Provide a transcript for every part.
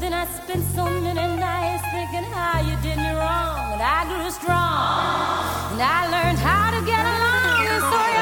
Then I spent so many nights thinking how you did me wrong. And I grew strong. And I learned how to get along. And so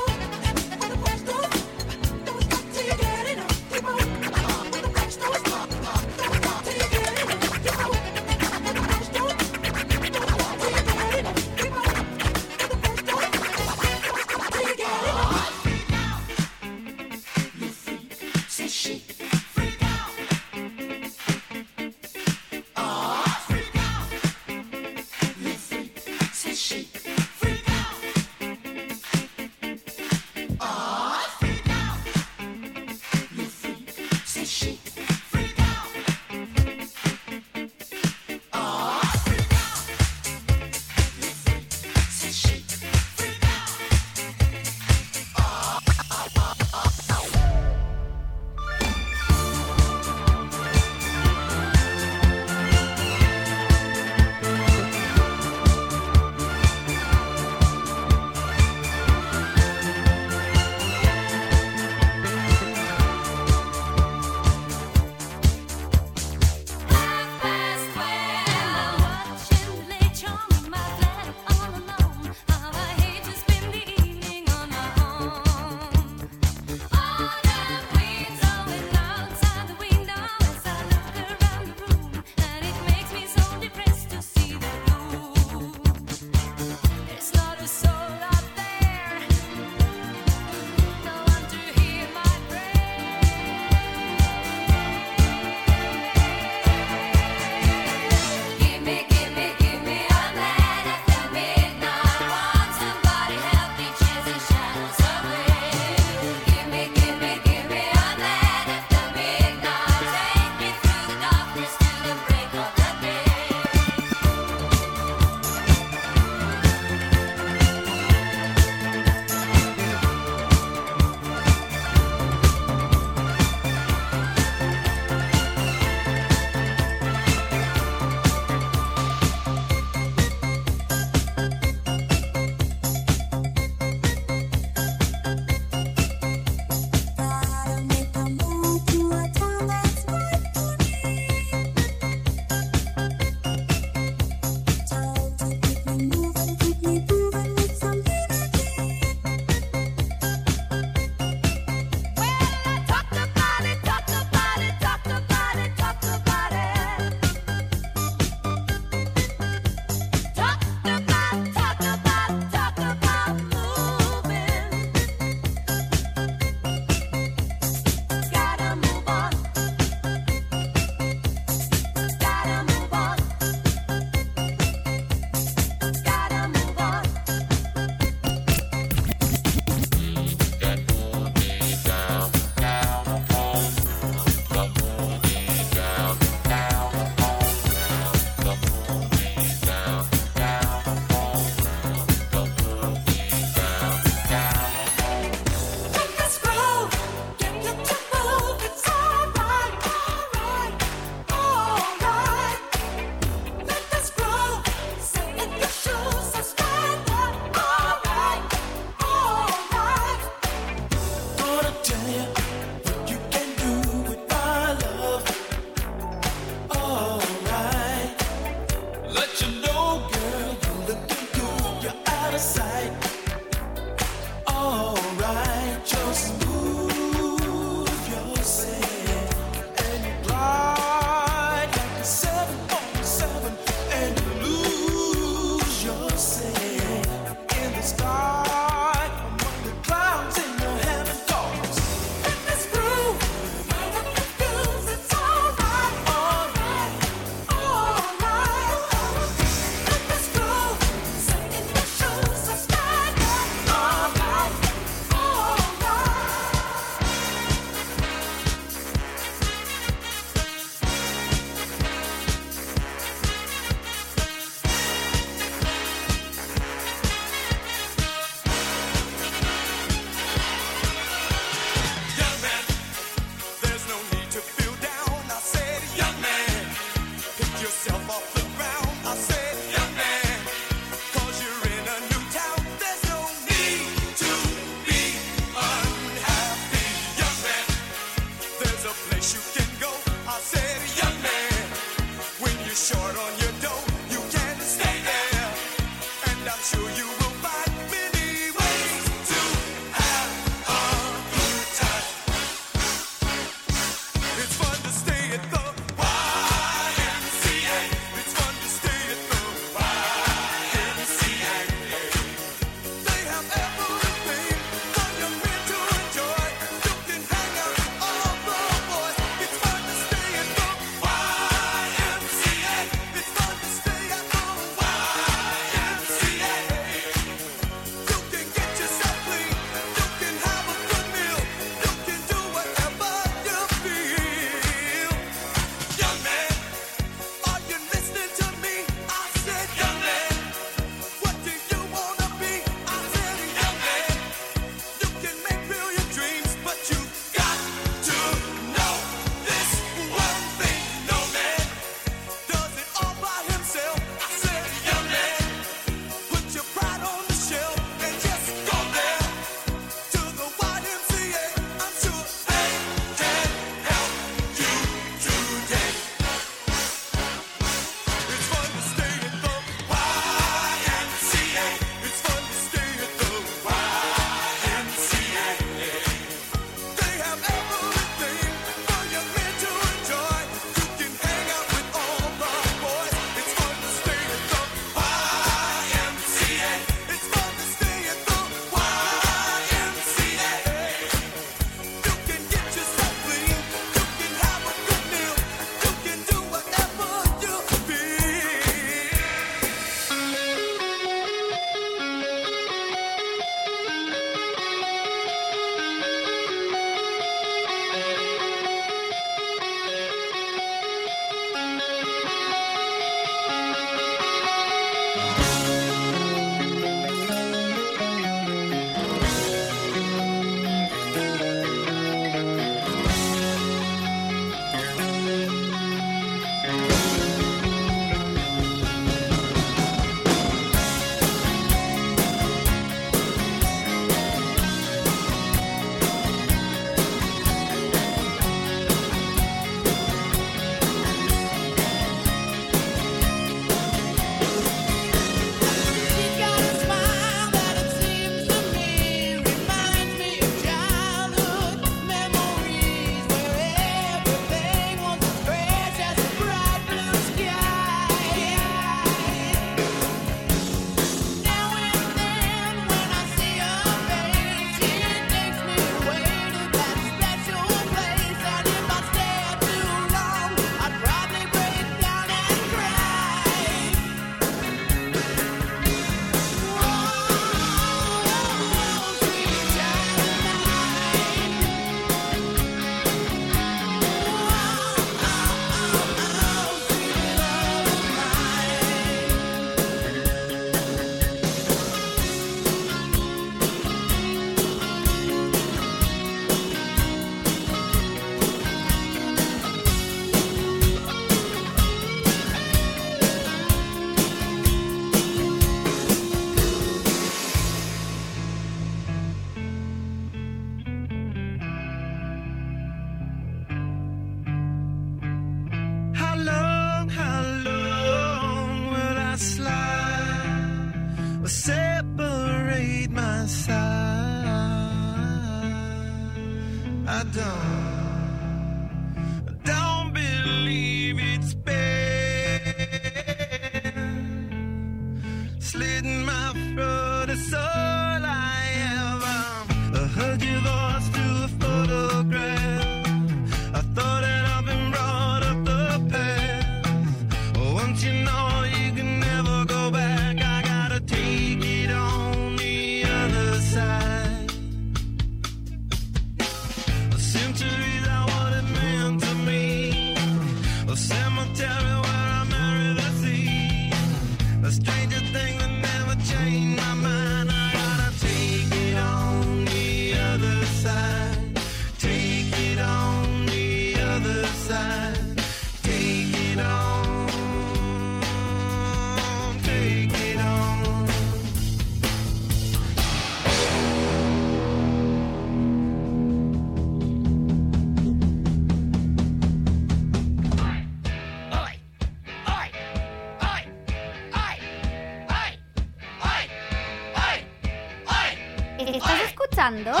pasando?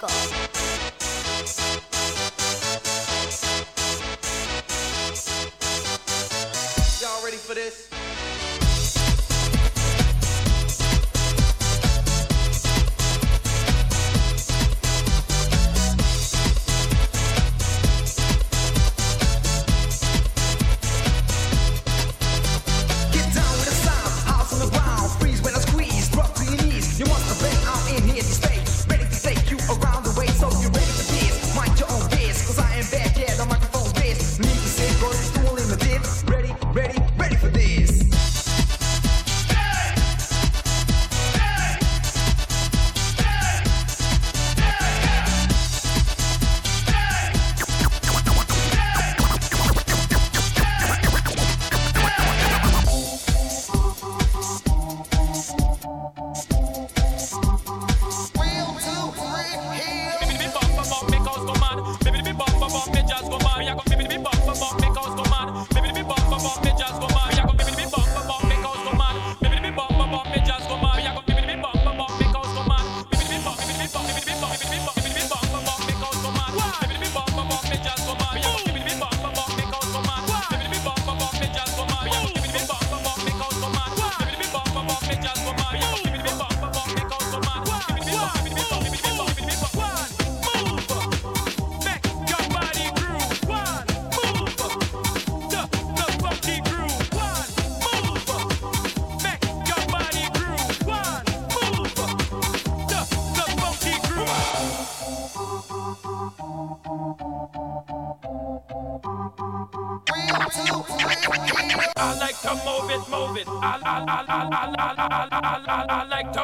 Circle.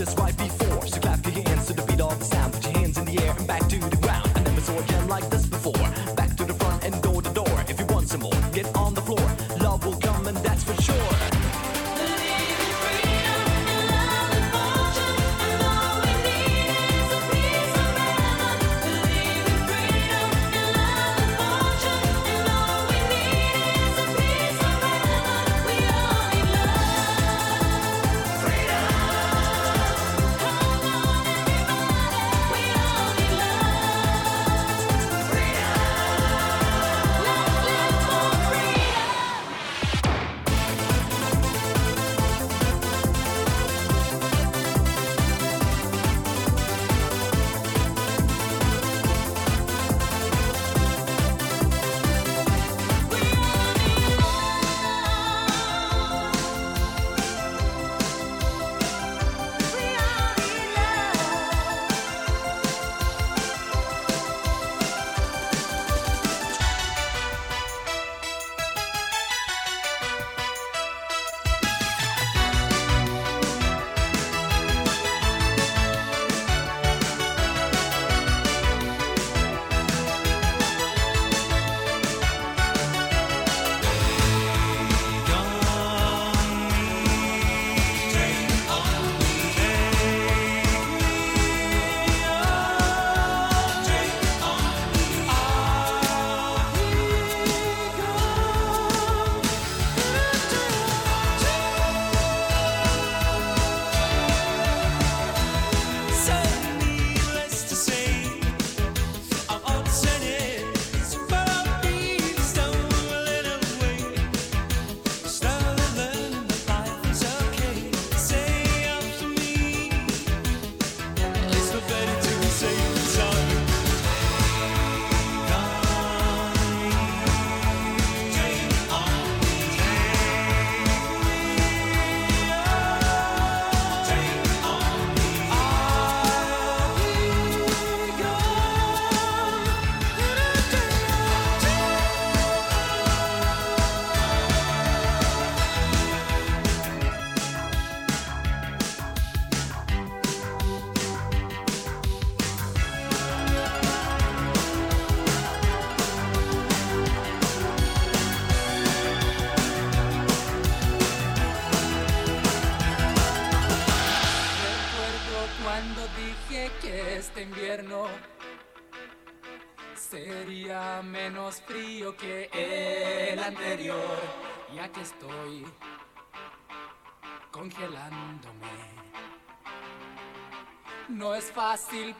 We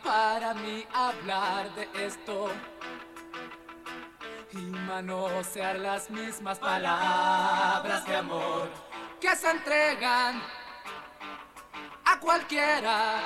para mí hablar de esto y manosear las mismas palabras de amor que se entregan a cualquiera.